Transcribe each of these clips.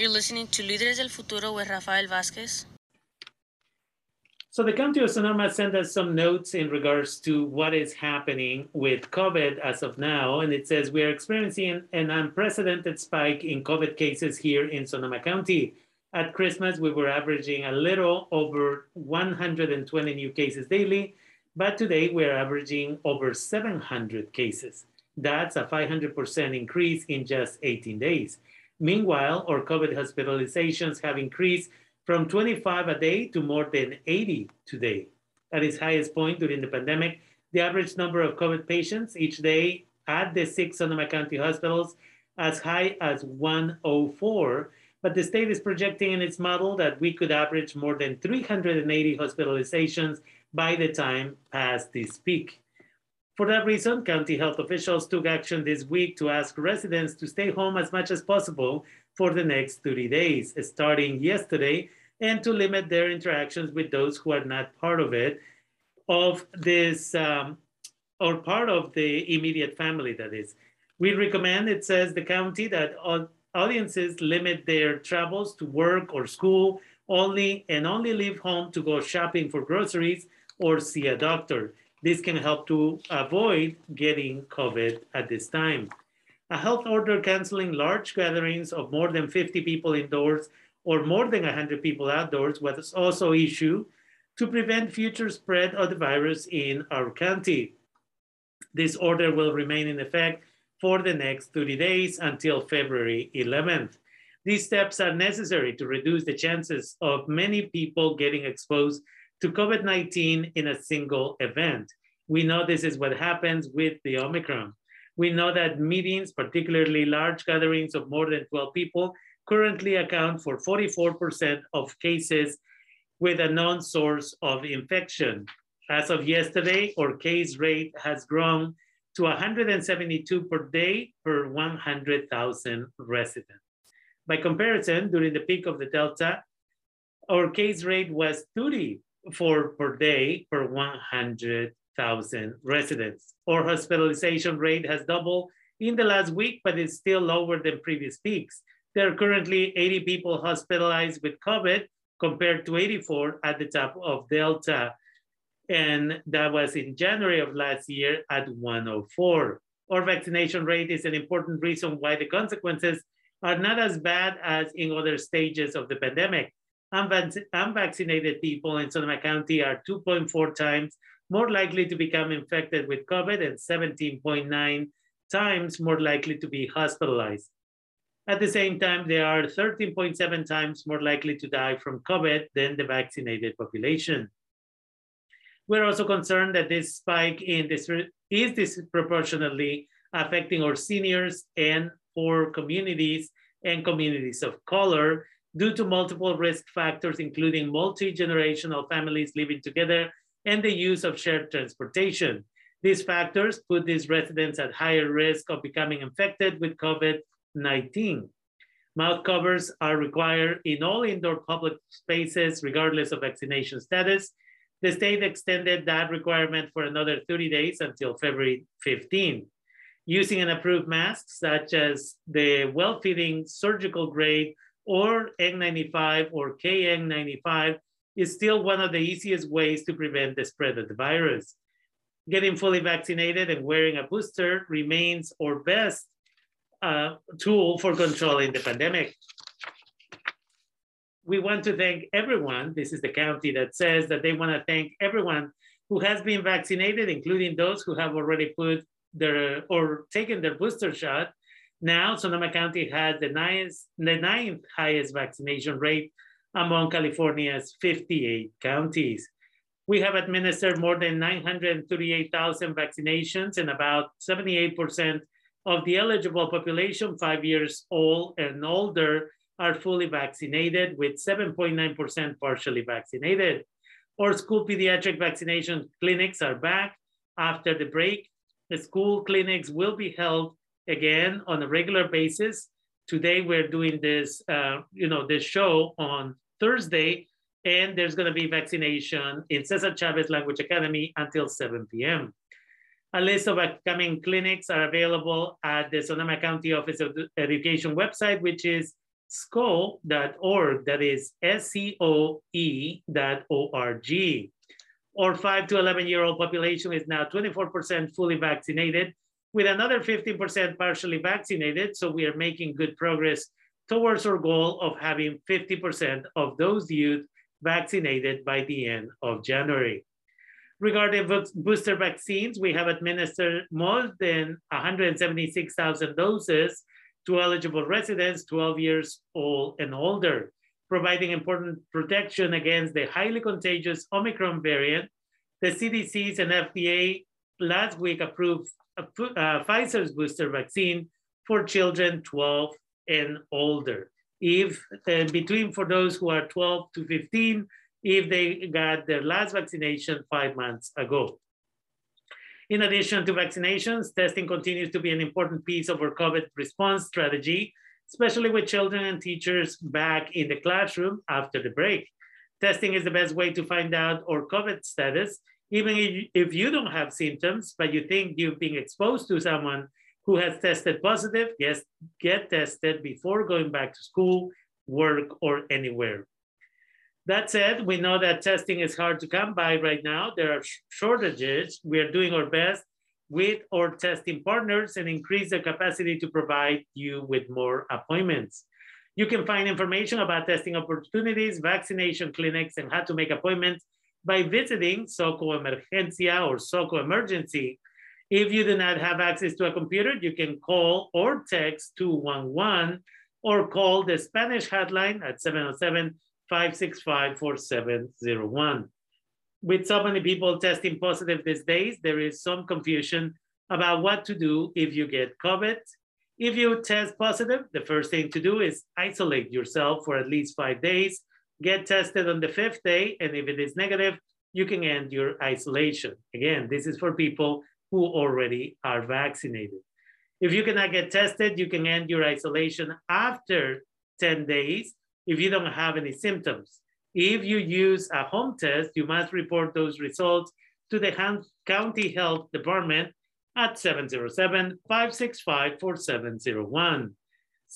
You're listening to Líderes del Futuro with Rafael Vázquez. So the County of Sonoma sent us some notes in regards to what is happening with COVID as of now. And it says we are experiencing an unprecedented spike in COVID cases here in Sonoma County. At Christmas, we were averaging a little over 120 new cases daily, but today we're averaging over 700 cases. That's a 500% increase in just 18 days. Meanwhile, our COVID hospitalizations have increased from 25 a day to more than 80 today. At its highest point during the pandemic, the average number of COVID patients each day at the six Sonoma County hospitals as high as 104. But the state is projecting in its model that we could average more than 380 hospitalizations by the time past this peak. For that reason, county health officials took action this week to ask residents to stay home as much as possible for the next 30 days, starting yesterday and to limit their interactions with those who are not part of it, of this, um, or part of the immediate family, that is. We recommend, it says the county, that audiences limit their travels to work or school only and only leave home to go shopping for groceries or see a doctor. This can help to avoid getting COVID at this time. A health order canceling large gatherings of more than 50 people indoors or more than 100 people outdoors was also issued to prevent future spread of the virus in our county. This order will remain in effect for the next 30 days until February 11th. These steps are necessary to reduce the chances of many people getting exposed to COVID 19 in a single event. We know this is what happens with the Omicron. We know that meetings, particularly large gatherings of more than 12 people, currently account for 44% of cases with a known source of infection. As of yesterday, our case rate has grown to 172 per day per 100,000 residents. By comparison, during the peak of the Delta, our case rate was 34 per day per 100,000 residents. Our hospitalization rate has doubled in the last week, but it's still lower than previous peaks. There are currently 80 people hospitalized with COVID compared to 84 at the top of Delta. And that was in January of last year at 104. Our vaccination rate is an important reason why the consequences are not as bad as in other stages of the pandemic. Unvaccinated people in Sonoma County are 2.4 times more likely to become infected with COVID and 17.9 times more likely to be hospitalized. At the same time, they are 13.7 times more likely to die from COVID than the vaccinated population. We're also concerned that this spike in this is disproportionately affecting our seniors and poor communities and communities of color due to multiple risk factors, including multi-generational families living together and the use of shared transportation. These factors put these residents at higher risk of becoming infected with COVID 19. Mouth covers are required in all indoor public spaces, regardless of vaccination status. The state extended that requirement for another 30 days until February 15. Using an approved mask, such as the well-fitting surgical grade or N95 or KN95, is still one of the easiest ways to prevent the spread of the virus. Getting fully vaccinated and wearing a booster remains our best uh, tool for controlling the pandemic. We want to thank everyone. This is the county that says that they want to thank everyone who has been vaccinated, including those who have already put their or taken their booster shot. Now, Sonoma County has the ninth, the ninth highest vaccination rate among California's 58 counties. We have administered more than 938,000 vaccinations and about 78% of the eligible population, five years old and older, are fully vaccinated, with 7.9% partially vaccinated. Our school pediatric vaccination clinics are back after the break. The school clinics will be held again on a regular basis. Today we're doing this, uh, you know, this show on Thursday, and there's going to be vaccination in Cesar Chavez Language Academy until 7 p.m. A list of upcoming clinics are available at the Sonoma County Office of Education website, which is scoe.org, that is S-C-O-E dot O-R-G. Our 5 to 11 year old population is now 24% fully vaccinated, with another 15% partially vaccinated. So we are making good progress towards our goal of having 50% of those youth vaccinated by the end of January. Regarding booster vaccines, we have administered more than 176,000 doses to eligible residents 12 years old and older, providing important protection against the highly contagious Omicron variant. The CDC's and FDA last week approved uh, Pfizer's booster vaccine for children 12 and older. If uh, between for those who are 12 to 15, if they got their last vaccination five months ago. In addition to vaccinations, testing continues to be an important piece of our COVID response strategy, especially with children and teachers back in the classroom after the break. Testing is the best way to find out our COVID status, even if you don't have symptoms, but you think you've been exposed to someone who has tested positive, yes, get tested before going back to school, work, or anywhere. That said, we know that testing is hard to come by right now. There are shortages. We are doing our best with our testing partners and increase the capacity to provide you with more appointments. You can find information about testing opportunities, vaccination clinics, and how to make appointments by visiting SOCO Emergencia or SOCO Emergency. If you do not have access to a computer, you can call or text 211 or call the Spanish hotline at 707 565 4701. With so many people testing positive these days, there is some confusion about what to do if you get COVID. If you test positive, the first thing to do is isolate yourself for at least five days, get tested on the fifth day, and if it is negative, you can end your isolation. Again, this is for people who already are vaccinated. If you cannot get tested, you can end your isolation after 10 days if you don't have any symptoms. If you use a home test, you must report those results to the county health department at 707-565-4701.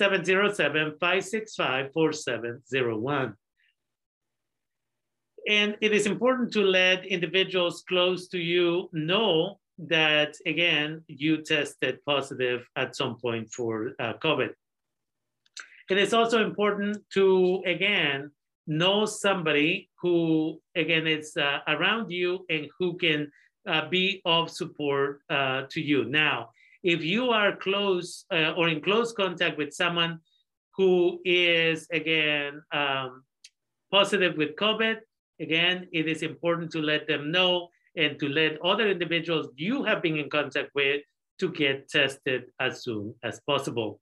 707-565-4701. And it is important to let individuals close to you know that, again, you tested positive at some point for uh, COVID. It is also important to, again, know somebody who, again, is uh, around you and who can uh, be of support uh, to you. Now, if you are close uh, or in close contact with someone who is, again, um, positive with COVID, again, it is important to let them know and to let other individuals you have been in contact with to get tested as soon as possible.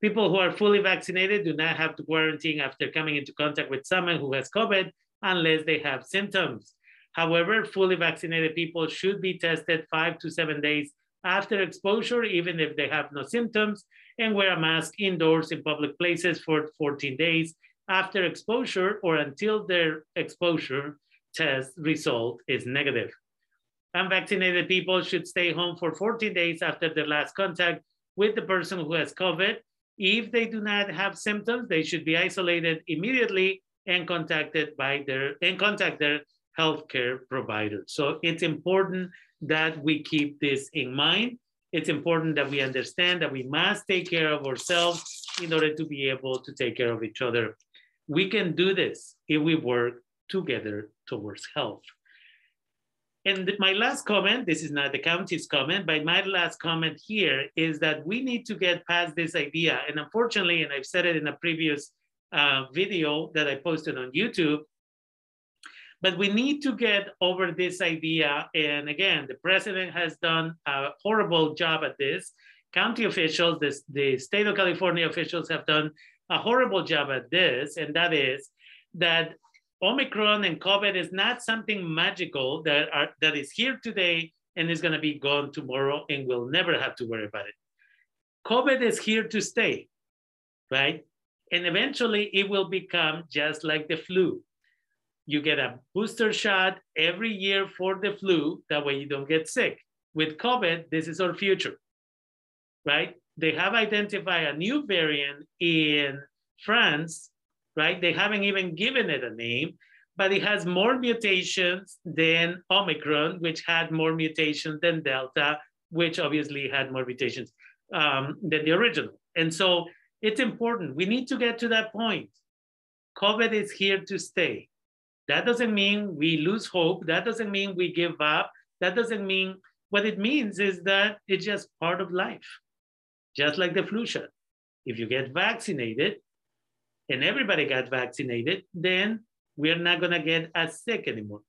People who are fully vaccinated do not have to quarantine after coming into contact with someone who has COVID unless they have symptoms. However, fully vaccinated people should be tested five to seven days after exposure, even if they have no symptoms, and wear a mask indoors in public places for 14 days after exposure or until their exposure test result is negative. Unvaccinated people should stay home for 14 days after their last contact with the person who has COVID if they do not have symptoms, they should be isolated immediately and contacted by their and contact their healthcare provider. So it's important that we keep this in mind. It's important that we understand that we must take care of ourselves in order to be able to take care of each other. We can do this if we work together towards health. And my last comment, this is not the county's comment, but my last comment here is that we need to get past this idea. And unfortunately, and I've said it in a previous uh, video that I posted on YouTube, but we need to get over this idea. And again, the president has done a horrible job at this. County officials, this, the state of California officials have done a horrible job at this, and that is that Omicron and COVID is not something magical that are that is here today and is going to be gone tomorrow and we'll never have to worry about it. COVID is here to stay, right? And eventually it will become just like the flu. You get a booster shot every year for the flu, that way you don't get sick. With COVID, this is our future, right? They have identified a new variant in France, right? They haven't even given it a name, but it has more mutations than Omicron, which had more mutations than Delta, which obviously had more mutations um, than the original. And so it's important. We need to get to that point. COVID is here to stay. That doesn't mean we lose hope. That doesn't mean we give up. That doesn't mean what it means is that it's just part of life, just like the flu shot. If you get vaccinated and everybody got vaccinated, then we're not going to get as sick anymore.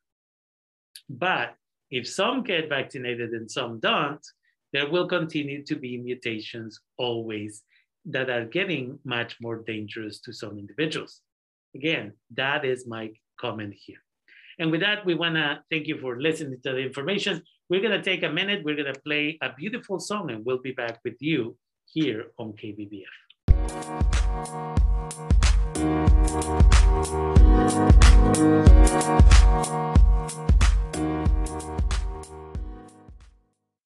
But if some get vaccinated and some don't, there will continue to be mutations always that are getting much more dangerous to some individuals. Again, that is my comment here. And with that, we want to thank you for listening to the information. We're going to take a minute. We're going to play a beautiful song, and we'll be back with you here on KBBF.